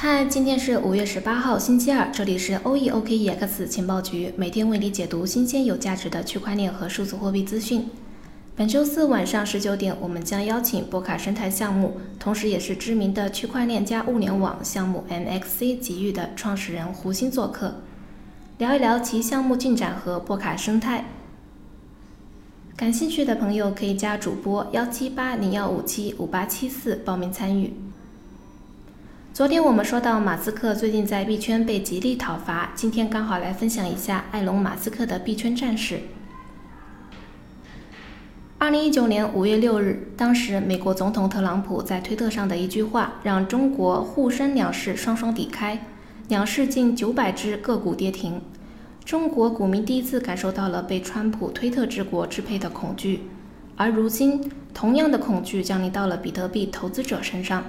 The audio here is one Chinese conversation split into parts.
嗨，今天是五月十八号，星期二，这里是 OEOKEX 情报局，每天为你解读新鲜有价值的区块链和数字货币资讯。本周四晚上十九点，我们将邀请波卡生态项目，同时也是知名的区块链加物联网项目 MXC 极域的创始人胡鑫做客，聊一聊其项目进展和波卡生态。感兴趣的朋友可以加主播幺七八零幺五七五八七四报名参与。昨天我们说到马斯克最近在币圈被极力讨伐，今天刚好来分享一下埃隆·马斯克的币圈战事。二零一九年五月六日，当时美国总统特朗普在推特上的一句话，让中国沪深两市双双低开，两市近九百只个股跌停，中国股民第一次感受到了被川普推特之国支配的恐惧，而如今，同样的恐惧降临到了比特币投资者身上。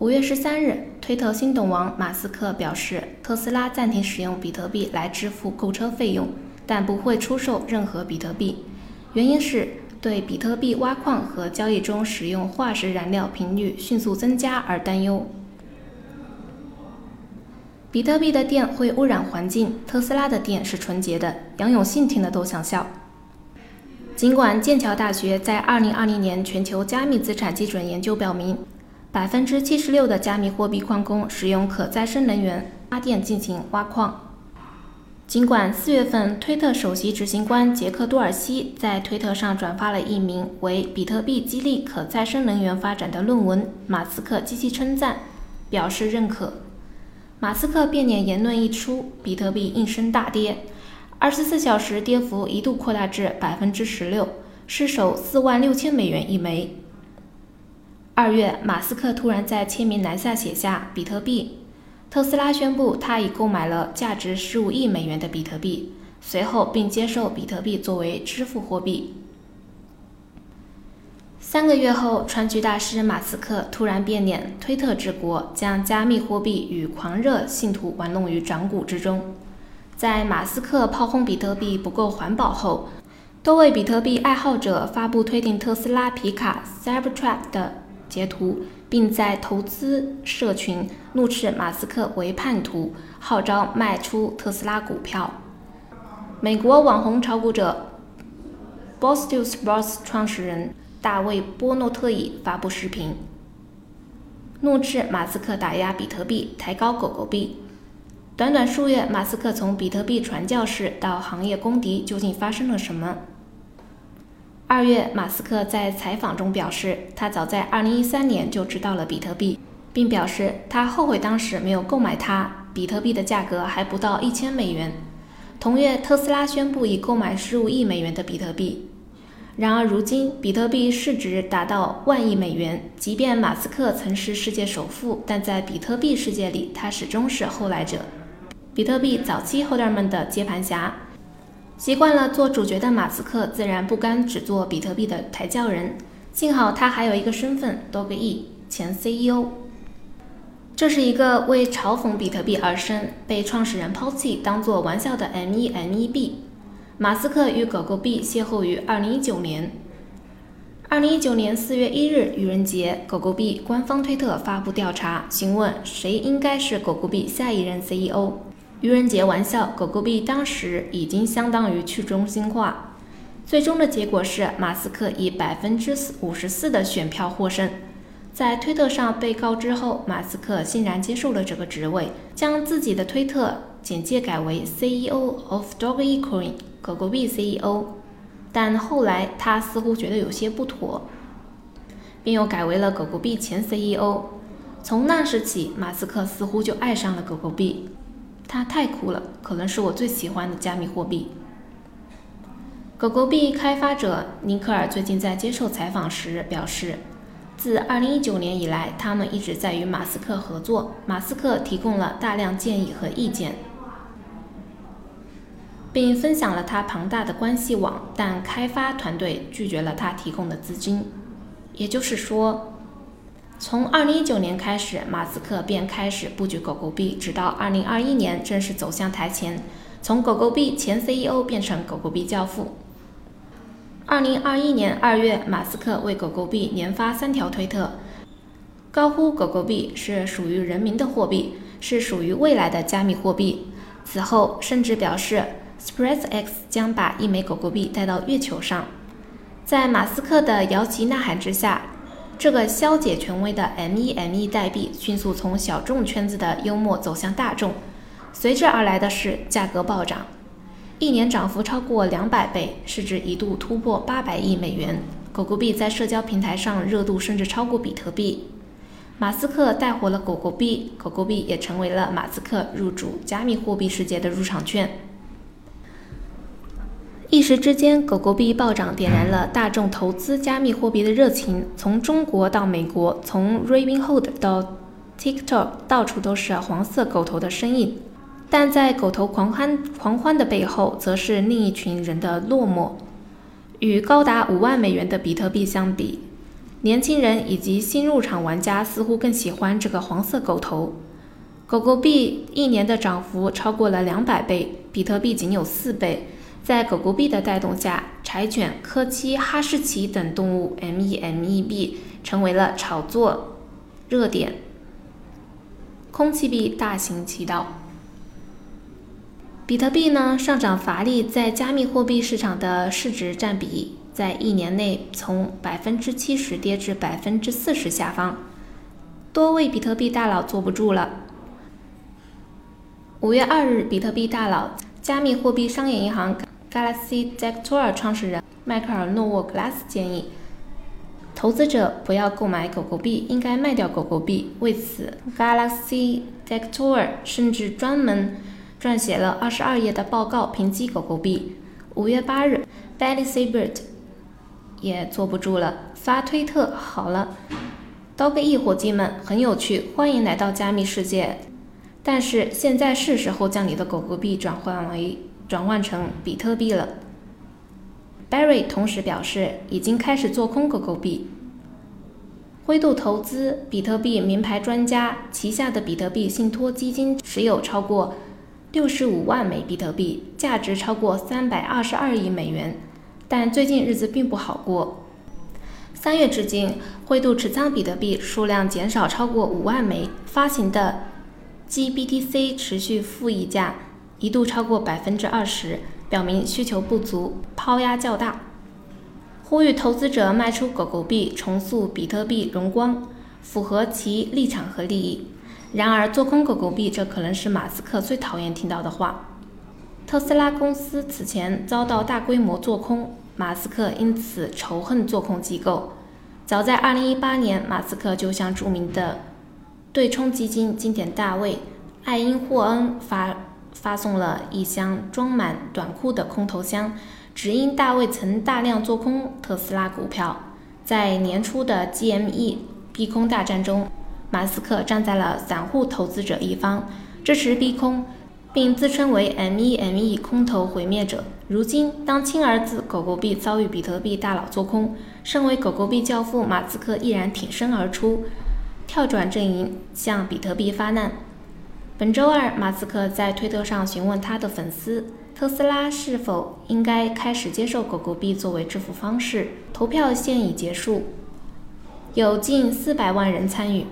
五月十三日，推特新董王马斯克表示，特斯拉暂停使用比特币来支付购车费用，但不会出售任何比特币。原因是对比特币挖矿和交易中使用化石燃料频率迅速增加而担忧。比特币的电会污染环境，特斯拉的电是纯洁的。杨永信听了都想笑。尽管剑桥大学在二零二零年全球加密资产基准研究表明。百分之七十六的加密货币矿工使用可再生能源发电进行挖矿。尽管四月份，推特首席执行官杰克多尔西在推特上转发了一名为“比特币激励可再生能源发展”的论文，马斯克积极称赞，表示认可。马斯克变脸言论一出，比特币应声大跌，二十四小时跌幅一度扩大至百分之十六，失守四万六千美元一枚。二月，马斯克突然在签名栏下写下“比特币”。特斯拉宣布他已购买了价值十五亿美元的比特币，随后并接受比特币作为支付货币。三个月后，川剧大师马斯克突然变脸，推特治国，将加密货币与狂热信徒玩弄于掌骨之中。在马斯克炮轰比特币不够环保后，多位比特币爱好者发布推定特斯拉皮卡 Cybertruck 的。截图，并在投资社群怒斥马斯克为叛徒，号召卖出特斯拉股票。美国网红炒股者 b o s t o Sports 创始人大卫波诺特伊发布视频，怒斥马斯克打压比特币，抬高狗狗币。短短数月，马斯克从比特币传教士到行业公敌，究竟发生了什么？二月，马斯克在采访中表示，他早在2013年就知道了比特币，并表示他后悔当时没有购买它。比特币的价格还不到一千美元。同月，特斯拉宣布已购买15亿美元的比特币。然而，如今比特币市值达到万亿美元。即便马斯克曾是世界首富，但在比特币世界里，他始终是后来者。比特币早期后代们的接盘侠。习惯了做主角的马斯克自然不甘只做比特币的抬轿人，幸好他还有一个身份，Dog E 前 CEO。这是一个为嘲讽比特币而生、被创始人抛弃当做玩笑的 M1 币。马斯克与狗狗币邂逅于2019年。2019年4月1日愚人节，狗狗币官方推特发布调查，询问谁应该是狗狗币下一任 CEO。愚人节玩笑，狗狗币当时已经相当于去中心化。最终的结果是，马斯克以百分之五十四的选票获胜。在推特上被告知后，马斯克欣然接受了这个职位，将自己的推特简介改为 CEO of Dogecoin，狗狗币 CEO。但后来他似乎觉得有些不妥，并又改为了狗狗币前 CEO。从那时起，马斯克似乎就爱上了狗狗币。它太酷了，可能是我最喜欢的加密货币。狗狗币开发者尼克尔最近在接受采访时表示，自2019年以来，他们一直在与马斯克合作。马斯克提供了大量建议和意见，并分享了他庞大的关系网，但开发团队拒绝了他提供的资金。也就是说。从二零一九年开始，马斯克便开始布局狗狗币，直到二零二一年正式走向台前，从狗狗币前 CEO 变成狗狗币教父。二零二一年二月，马斯克为狗狗币连发三条推特，高呼狗狗币是属于人民的货币，是属于未来的加密货币。此后，甚至表示 SpaceX 将把一枚狗狗币带到月球上。在马斯克的摇旗呐喊之下，这个消解权威的 MEME 代币迅速从小众圈子的幽默走向大众，随之而来的是价格暴涨，一年涨幅超过两百倍，市值一度突破八百亿美元。狗狗币在社交平台上热度甚至超过比特币。马斯克带火了狗狗币，狗狗币也成为了马斯克入主加密货币世界的入场券。一时之间，狗狗币暴涨，点燃了大众投资加密货币的热情。从中国到美国，从 Robinhood 到 TikTok，到处都是黄色狗头的身影。但在狗头狂欢狂欢的背后，则是另一群人的落寞。与高达五万美元的比特币相比，年轻人以及新入场玩家似乎更喜欢这个黄色狗头。狗狗币一年的涨幅超过了两百倍，比特币仅有四倍。在狗狗币的带动下，柴犬、柯基、哈士奇等动物 MEME 币成为了炒作热点。空气币大行其道。比特币呢上涨乏力，在加密货币市场的市值占比在一年内从百分之七十跌至百分之四十下方，多位比特币大佬坐不住了。五月二日，比特币大佬、加密货币商业银行。Galaxy Dector 创始人迈克尔·诺沃格拉斯建议，投资者不要购买狗狗币，应该卖掉狗狗币。为此，Galaxy Dector 甚至专门撰写了二十二页的报告评级狗狗币。五月八日，Billy Saber 也坐不住了，发推特：“好了，Dog E 伙计们，很有趣，欢迎来到加密世界。但是现在是时候将你的狗狗币转换为。”转换成比特币了。Barry 同时表示，已经开始做空狗狗币。灰度投资比特币名牌专家旗下的比特币信托基金持有超过六十五万枚比特币，价值超过三百二十二亿美元。但最近日子并不好过。三月至今，灰度持仓比特币数量减少超过五万枚，发行的 GBTC 持续负溢价。一度超过百分之二十，表明需求不足，抛压较大。呼吁投资者卖出狗狗币，重塑比特币荣光，符合其立场和利益。然而，做空狗狗币，这可能是马斯克最讨厌听到的话。特斯拉公司此前遭到大规模做空，马斯克因此仇恨做空机构。早在2018年，马斯克就向著名的对冲基金经典大卫艾因霍恩发。发送了一箱装满短裤的空投箱，只因大卫曾大量做空特斯拉股票。在年初的 GME 逼空大战中，马斯克站在了散户投资者一方，支持逼空，并自称为 MEME 空头毁灭者。如今，当亲儿子狗狗币遭遇比特币大佬做空，身为狗狗币教父马斯克毅然挺身而出，跳转阵营向比特币发难。本周二，马斯克在推特上询问他的粉丝，特斯拉是否应该开始接受狗狗币作为支付方式。投票现已结束，有近四百万人参与，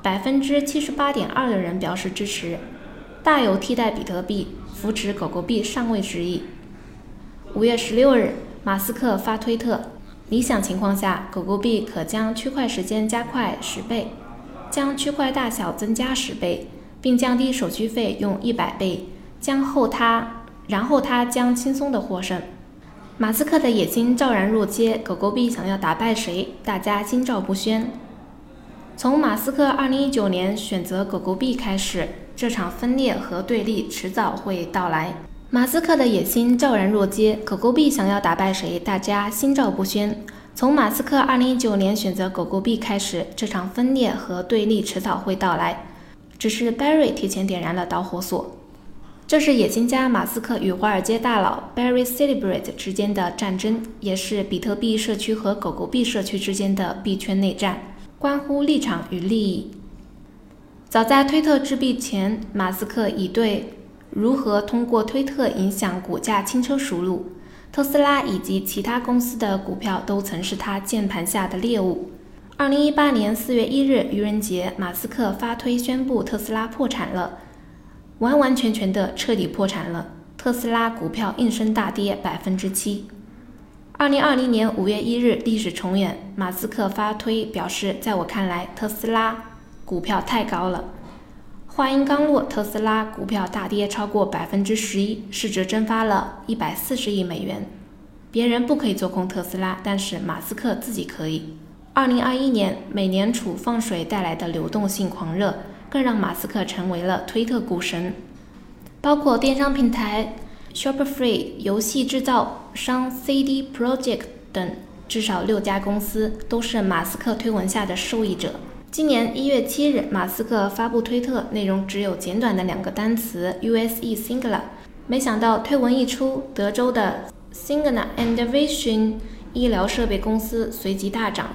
百分之七十八点二的人表示支持，大有替代比特币、扶持狗狗币上位之意。五月十六日，马斯克发推特：理想情况下，狗狗币可将区块时间加快十倍，将区块大小增加十倍。并降低手续费用一百倍，将后他，然后他将轻松的获胜。马斯克的野心昭然若揭，狗狗币想要打败谁，大家心照不宣。从马斯克2019年选择狗狗币开始，这场分裂和对立迟早会到来。马斯克的野心昭然若揭，狗狗币想要打败谁，大家心照不宣。从马斯克2019年选择狗狗币开始，这场分裂和对立迟早会到来。只是 Barry 提前点燃了导火索，这是野心家马斯克与华尔街大佬 Barry Celebrate 之间的战争，也是比特币社区和狗狗币社区之间的币圈内战，关乎立场与利益。早在推特制币前，马斯克已对如何通过推特影响股价轻车熟路，特斯拉以及其他公司的股票都曾是他键盘下的猎物。二零一八年四月一日愚人节，马斯克发推宣布特斯拉破产了，完完全全的彻底破产了。特斯拉股票应声大跌百分之七。二零二零年五月一日，历史重演，马斯克发推表示，在我看来，特斯拉股票太高了。话音刚落，特斯拉股票大跌超过百分之十一，市值蒸发了一百四十亿美元。别人不可以做空特斯拉，但是马斯克自己可以。二零二一年，美联储放水带来的流动性狂热，更让马斯克成为了推特股神。包括电商平台 Shopify、游戏制造商 CD Projekt 等，至少六家公司都是马斯克推文下的受益者。今年一月七日，马斯克发布推特，内容只有简短的两个单词 “USE Singular”。没想到推文一出，德州的 Cigna and Vision 医疗设备公司随即大涨。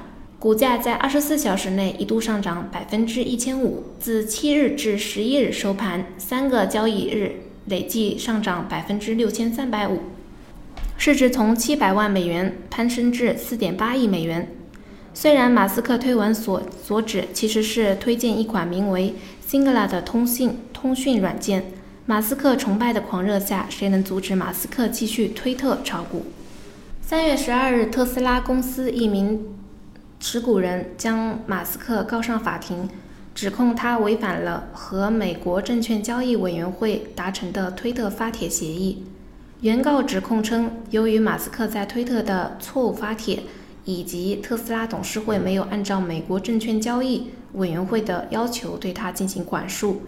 股价在二十四小时内一度上涨百分之一千五，自七日至十一日收盘，三个交易日累计上涨百分之六千三百五，市值从七百万美元攀升至四点八亿美元。虽然马斯克推文所所指其实是推荐一款名为 Singular 的通信通讯软件，马斯克崇拜的狂热下，谁能阻止马斯克继续推特炒股？三月十二日，特斯拉公司一名。持股人将马斯克告上法庭，指控他违反了和美国证券交易委员会达成的推特发帖协议。原告指控称，由于马斯克在推特的错误发帖，以及特斯拉董事会没有按照美国证券交易委员会的要求对他进行管束，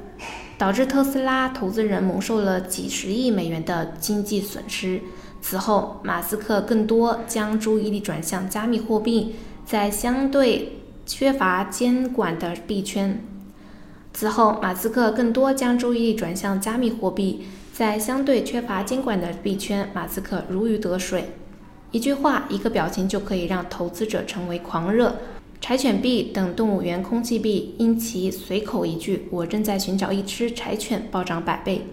导致特斯拉投资人蒙受了几十亿美元的经济损失。此后，马斯克更多将注意力转向加密货币。在相对缺乏监管的币圈，此后，马斯克更多将注意力转向加密货币。在相对缺乏监管的币圈，马斯克如鱼得水。一句话，一个表情就可以让投资者成为狂热。柴犬币等动物园空气币因其随口一句“我正在寻找一只柴犬”暴涨百倍。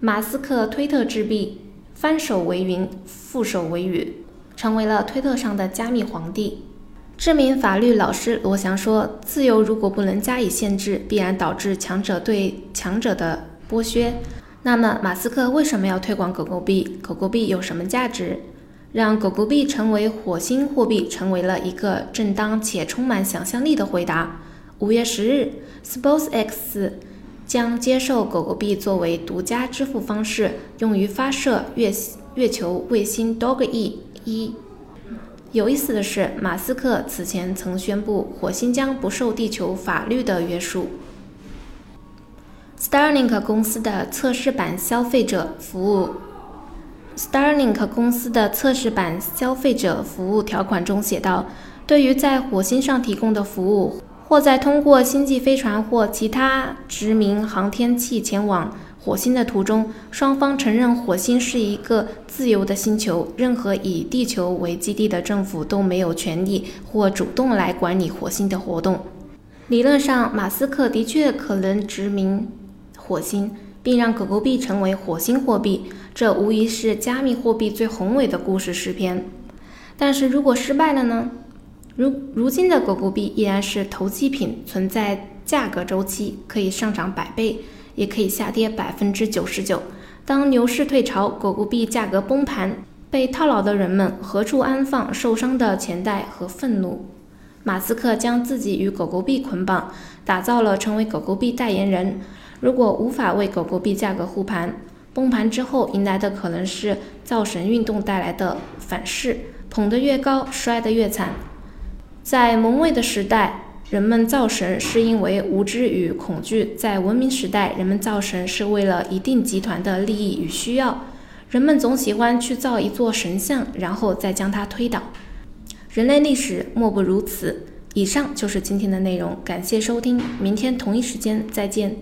马斯克推特制币，翻手为云，覆手为雨。成为了推特上的加密皇帝。知名法律老师罗翔说：“自由如果不能加以限制，必然导致强者对强者的剥削。”那么，马斯克为什么要推广狗狗币？狗狗币有什么价值？让狗狗币成为火星货币，成为了一个正当且充满想象力的回答。五月十日，SpaceX 将接受狗狗币作为独家支付方式，用于发射月月球卫星 Dog-E。一有意思的是，马斯克此前曾宣布，火星将不受地球法律的约束。Starlink 公司的测试版消费者服务，Starlink 公司的测试版消费者服务条款中写道：对于在火星上提供的服务，或在通过星际飞船或其他殖民航天器前往。火星的途中，双方承认火星是一个自由的星球，任何以地球为基地的政府都没有权利或主动来管理火星的活动。理论上，马斯克的确可能殖民火星，并让狗狗币成为火星货币，这无疑是加密货币最宏伟的故事诗篇。但是如果失败了呢？如如今的狗狗币依然是投机品，存在价格周期，可以上涨百倍。也可以下跌百分之九十九。当牛市退潮，狗狗币价格崩盘，被套牢的人们何处安放受伤的钱袋和愤怒？马斯克将自己与狗狗币捆绑，打造了成为狗狗币代言人。如果无法为狗狗币价格护盘，崩盘之后迎来的可能是造神运动带来的反噬，捧得越高，摔得越惨。在蒙昧的时代。人们造神是因为无知与恐惧，在文明时代，人们造神是为了一定集团的利益与需要。人们总喜欢去造一座神像，然后再将它推倒。人类历史莫不如此。以上就是今天的内容，感谢收听，明天同一时间再见。